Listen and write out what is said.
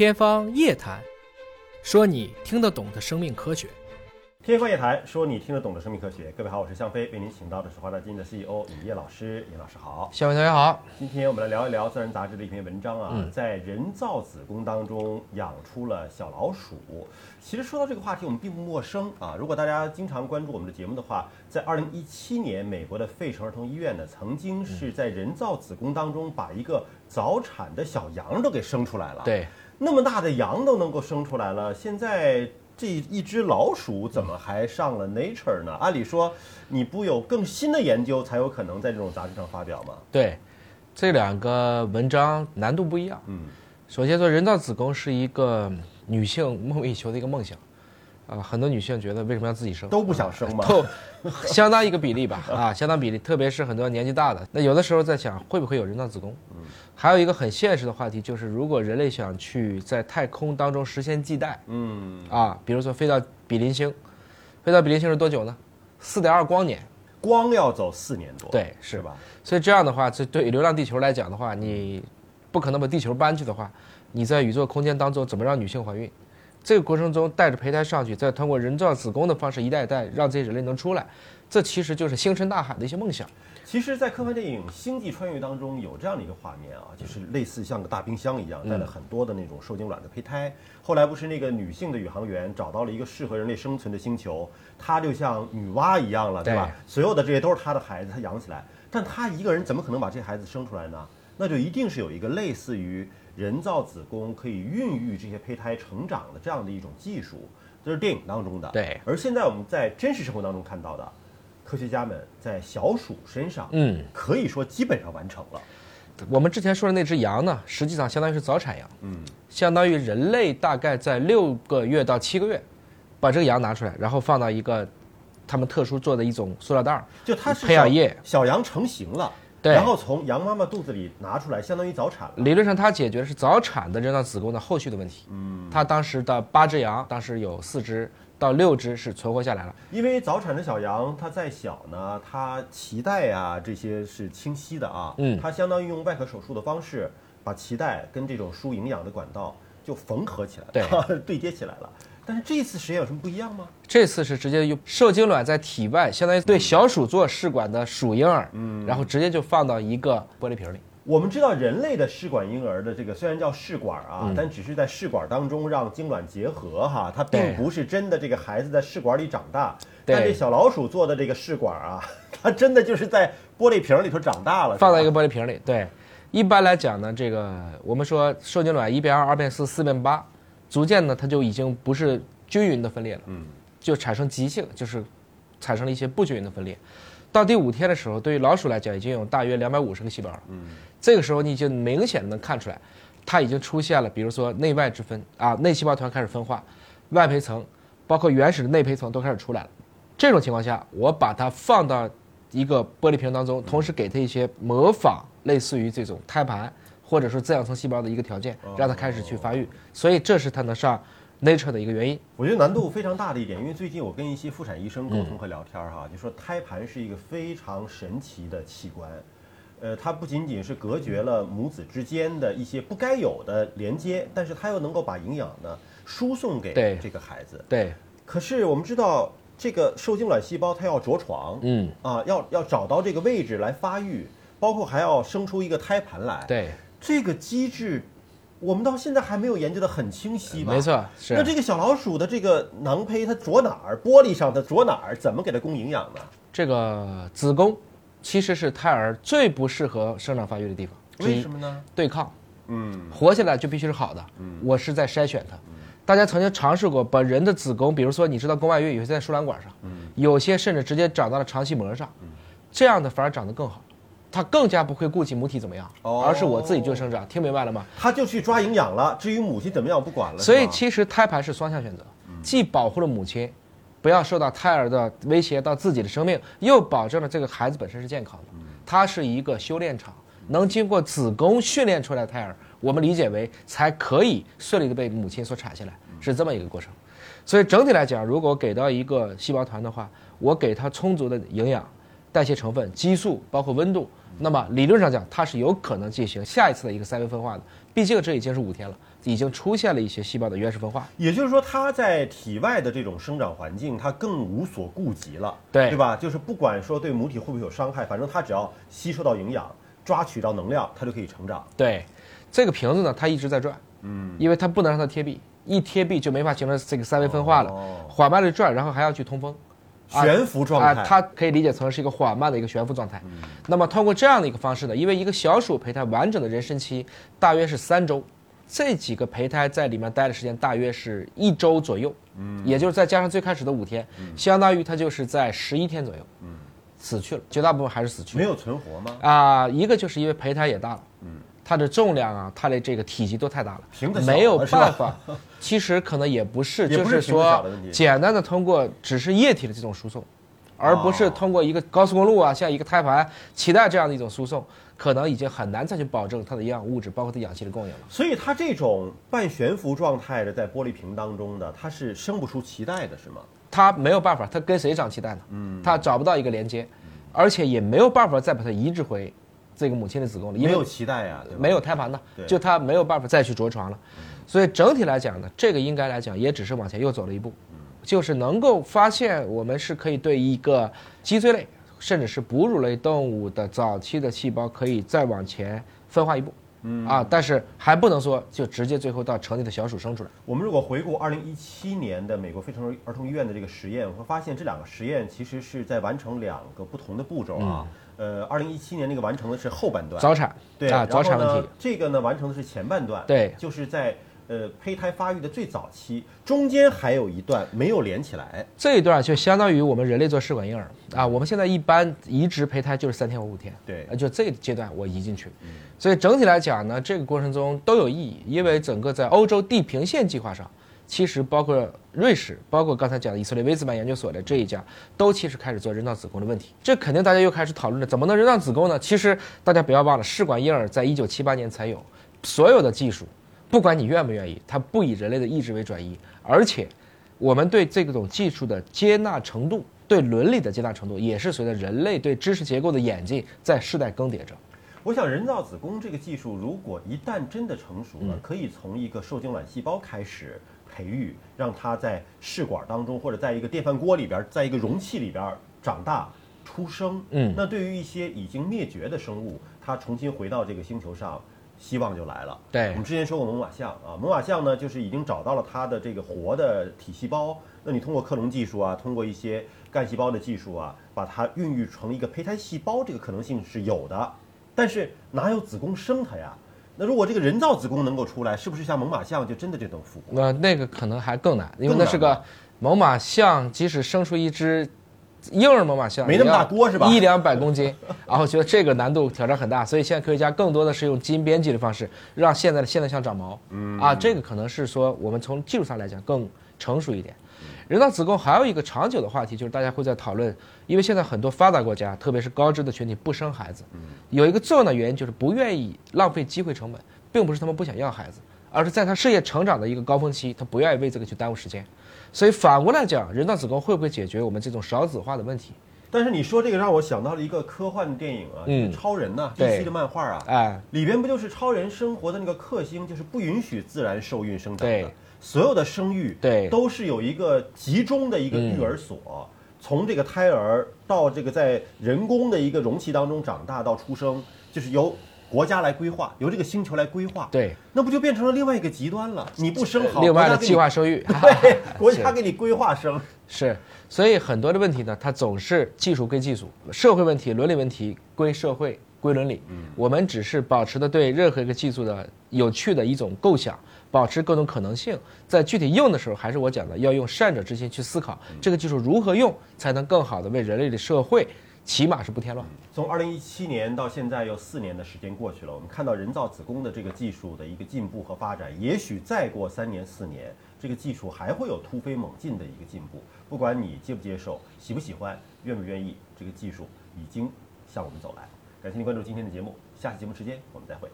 天方夜谭，说你听得懂的生命科学。天方夜谭，说你听得懂的生命科学。各位好，我是向飞，为您请到的是华大基因的 CEO 尹烨老师。尹老师好，向飞同学好。今天我们来聊一聊《自然》杂志的一篇文章啊，在人造子宫当中养出了小老鼠。其实说到这个话题，我们并不陌生啊。如果大家经常关注我们的节目的话，在2017年，美国的费城儿童医院呢，曾经是在人造子宫当中把一个早产的小羊都给生出来了。对，那么大的羊都能够生出来了，现在这一只老鼠怎么还上了 Nature 呢？按理说，你不有更新的研究才有可能在这种杂志上发表吗？对，这两个文章难度不一样。嗯，首先说，人造子宫是一个女性梦寐以求的一个梦想，啊，很多女性觉得为什么要自己生？都不想生吗？都相当一个比例吧，啊，相当比例，特别是很多年纪大的，那有的时候在想会不会有人造子宫？嗯，还有一个很现实的话题就是，如果人类想去在太空当中实现系带，嗯，啊，比如说飞到比邻星，飞到比邻星是多久呢？四点二光年。光要走四年多，对，是吧？所以这样的话，这对《流浪地球》来讲的话，你不可能把地球搬去的话，你在宇宙空间当中怎么让女性怀孕？这个过程中带着胚胎上去，再通过人造子宫的方式一代一代让这些人类能出来，这其实就是星辰大海的一些梦想。其实，在科幻电影《星际穿越》当中有这样的一个画面啊，就是类似像个大冰箱一样，带了很多的那种受精卵的胚胎。后来不是那个女性的宇航员找到了一个适合人类生存的星球，她就像女娲一样了，对吧？所有的这些都是她的孩子，她养起来。但她一个人怎么可能把这孩子生出来呢？那就一定是有一个类似于人造子宫可以孕育这些胚胎成长的这样的一种技术，这是电影当中的。对，而现在我们在真实生活当中看到的。科学家们在小鼠身上，嗯，可以说基本上完成了。我们之前说的那只羊呢，实际上相当于是早产羊，嗯，相当于人类大概在六个月到七个月，把这个羊拿出来，然后放到一个他们特殊做的一种塑料袋儿，就它是培养液，小羊成型了，对，然后从羊妈妈肚子里拿出来，相当于早产了。理论上，它解决的是早产的人造子宫的后续的问题。嗯，它当时的八只羊，当时有四只。到六只是存活下来了，因为早产的小羊它再小呢，它脐带啊这些是清晰的啊，嗯，它相当于用外科手术的方式把脐带跟这种输营养的管道就缝合起来，对，对接起来了。但是这次实验有什么不一样吗？这次是直接用受精卵在体外，相当于对小鼠做试管的鼠婴儿，嗯，然后直接就放到一个玻璃瓶里。我们知道人类的试管婴儿的这个虽然叫试管啊，但只是在试管当中让精卵结合哈，它并不是真的这个孩子在试管里长大。但这小老鼠做的这个试管啊，它真的就是在玻璃瓶里头长大了，放在一个玻璃瓶里。对，一般来讲呢，这个我们说受精卵一变二，二变四，四变八，逐渐呢它就已经不是均匀的分裂了，嗯，就产生急性，就是产生了一些不均匀的分裂。到第五天的时候，对于老鼠来讲，已经有大约两百五十个细胞了。嗯，这个时候你就明显能看出来，它已经出现了，比如说内外之分啊，内细胞团开始分化，外胚层，包括原始的内胚层都开始出来了。这种情况下，我把它放到一个玻璃瓶当中，同时给它一些模仿类似于这种胎盘或者说滋养层细胞的一个条件，让它开始去发育。所以这是它能上。Nature 的一个原因，我觉得难度非常大的一点，因为最近我跟一些妇产医生沟通和聊天哈，就说胎盘是一个非常神奇的器官，呃，它不仅仅是隔绝了母子之间的一些不该有的连接，但是它又能够把营养呢输送给这个孩子。对。可是我们知道，这个受精卵细胞它要着床，嗯，啊，要要找到这个位置来发育，包括还要生出一个胎盘来。对。这个机制。我们到现在还没有研究的很清晰吧？没错，是。那这个小老鼠的这个囊胚它着哪儿？玻璃上它着哪儿？怎么给它供营养呢？这个子宫其实是胎儿最不适合生长发育的地方。为什么呢？对抗。嗯。活下来就必须是好的。嗯。我是在筛选它。大家曾经尝试过把人的子宫，比如说你知道宫外孕有些在输卵管上，嗯。有些甚至直接长到了肠系膜上，嗯。这样的反而长得更好。它更加不会顾及母体怎么样，而是我自己就生长。听明白了吗？它就去抓营养了。至于母亲怎么样，不管了。所以其实胎盘是双向选择，既保护了母亲，不要受到胎儿的威胁到自己的生命，又保证了这个孩子本身是健康的。它是一个修炼场，能经过子宫训练出来的胎儿，我们理解为才可以顺利的被母亲所产下来，是这么一个过程。所以整体来讲，如果给到一个细胞团的话，我给它充足的营养、代谢成分、激素，包括温度。那么理论上讲，它是有可能进行下一次的一个三维分化的。毕竟这已经是五天了，已经出现了一些细胞的原始分化。也就是说，它在体外的这种生长环境，它更无所顾及了，对对吧？就是不管说对母体会不会有伤害，反正它只要吸收到营养、抓取到能量，它就可以成长。对，这个瓶子呢，它一直在转，嗯，因为它不能让它贴壁，一贴壁就没法形成这个三维分化了，哦缓慢的转，然后还要去通风。啊悬浮状啊，态，它可以理解成是一个缓慢的一个悬浮状态。那么通过这样的一个方式呢，因为一个小鼠胚胎完整的人参期大约是三周，这几个胚胎在里面待的时间大约是一周左右，嗯，也就是再加上最开始的五天，相当于它就是在十一天左右，嗯，死去了，绝大部分还是死去了。没有存活吗？啊、一个就是因为胚胎也大了，嗯，它的重量啊，它的这个体积都太大了，瓶子没有办法。其实可能也不是，就是说简单的通过只是液体的这种输送，而不是哦通过一个高速公路啊，像一个胎盘、脐带这样的一种输送，可能已经很难再去保证它的营养物质，包括它氧气的供应了。所以它这种半悬浮状态的在玻璃瓶当中的，它是生不出脐带的，是吗？它没有办法，它跟谁长脐带呢？嗯，它找不到一个连接，而且也没有办法再把它移植回这个母亲的子宫里，因为没有脐带呀、没有胎盘呢，就它没有办法再去着床了。所以整体来讲呢，这个应该来讲也只是往前又走了一步，就是能够发现我们是可以对一个脊椎类甚至是哺乳类动物的早期的细胞可以再往前分化一步。嗯啊，但是还不能说就直接最后到成年的小鼠生出来。我们如果回顾二零一七年的美国非常儿童医院的这个实验，我会发现这两个实验其实是在完成两个不同的步骤啊。呃，二零一七年那个完成的是后半段，早产对啊，早产问题，这个呢完成的是前半段，对就是在呃胚胎发育的最早期，中间还有一段没有连起来。这一段就相当于我们人类做试管婴儿啊，我们现在一般移植胚胎就是三天或五天，对呃，就这个阶段我移进去，所以整体来讲呢，这个过程中都有意义，因为整个在欧洲地平线计划上，其实包括瑞士，包括刚才讲的以色列威兹曼研究所的这一家，都其实开始做人造子宫的问题。这肯定大家又开始讨论了，怎么能人造子宫呢？其实大家不要忘了，试管婴儿在一九七八年才有，所有的技术，不管你愿不愿意，它不以人类的意志为转移，而且我们对这种技术的接纳程度，对伦理的接纳程度，也是随着人类对知识结构的演进在世代更迭着。我想，人造子宫这个技术，如果一旦真的成熟嗯了，可以从一个受精卵细胞开始培育，让它在试管当中，或者在一个电饭锅里边，在一个容器里边长大出生。嗯那对于一些已经灭绝的生物，它重新回到这个星球上，希望就来了。对我们之前说过猛犸象啊，猛犸象呢，就是已经找到了它的这个活的体细胞。那你通过克隆技术啊，通过一些干细胞的技术啊，把它孕育成一个胚胎细胞，这个可能性是有的。但是哪有子宫生它呀？那如果这个人造子宫能够出来，是不是像猛犸象就真的就能复活？那那个可能还更难，因为那是个猛犸象，即使生出一只婴儿猛犸象，没那么大锅是吧一两百公斤，然后觉得这个难度挑战很大，所以现在科学家更多的是用基因编辑的方式，让现在的现代象长毛。嗯啊，这个可能是说我们从技术上来讲更成熟一点。人造子宫还有一个长久的话题，就是大家会在讨论，因为现在很多发达国家，特别是高知的群体不生孩子，有一个重要的原因就是不愿意浪费机会成本，并不是他们不想要孩子，而是在他事业成长的一个高峰期，他不愿意为这个去耽误时间。所以反过来讲，人造子宫会不会解决我们这种少子化的问题？但是你说这个让我想到了一个科幻电影啊，嗯。就是超人呐、对。DC 的漫画啊，哎，里边不就是超人生活的那个克星，就是不允许自然受孕生长的对，所有的生育对。都是有一个集中的一个育儿所，从这个胎儿到这个在人工的一个容器当中长大到出生，就是由国家来规划，由这个星球来规划，对，那不就变成了另外一个极端了？你不生好，另外的计划生育，对，国是家给你规划生，是，所以很多的问题呢，它总是技术归技术，社会问题、伦理问题归社会、归伦理。我们只是保持的对任何一个技术的有趣的一种构想，保持各种可能性，在具体用的时候，还是我讲的，要用善者之心去思考这个技术如何用，才能更好的为人类的社会，起码是不添乱。从二零一七年到现在，有四年的时间过去了，我们看到人造子宫的这个技术的一个进步和发展，也许再过三年四年，这个技术还会有突飞猛进的一个进步。不管你接不接受，喜不喜欢，愿不愿意，这个技术已经向我们走来。感谢您关注今天的节目，下期节目时间我们再会。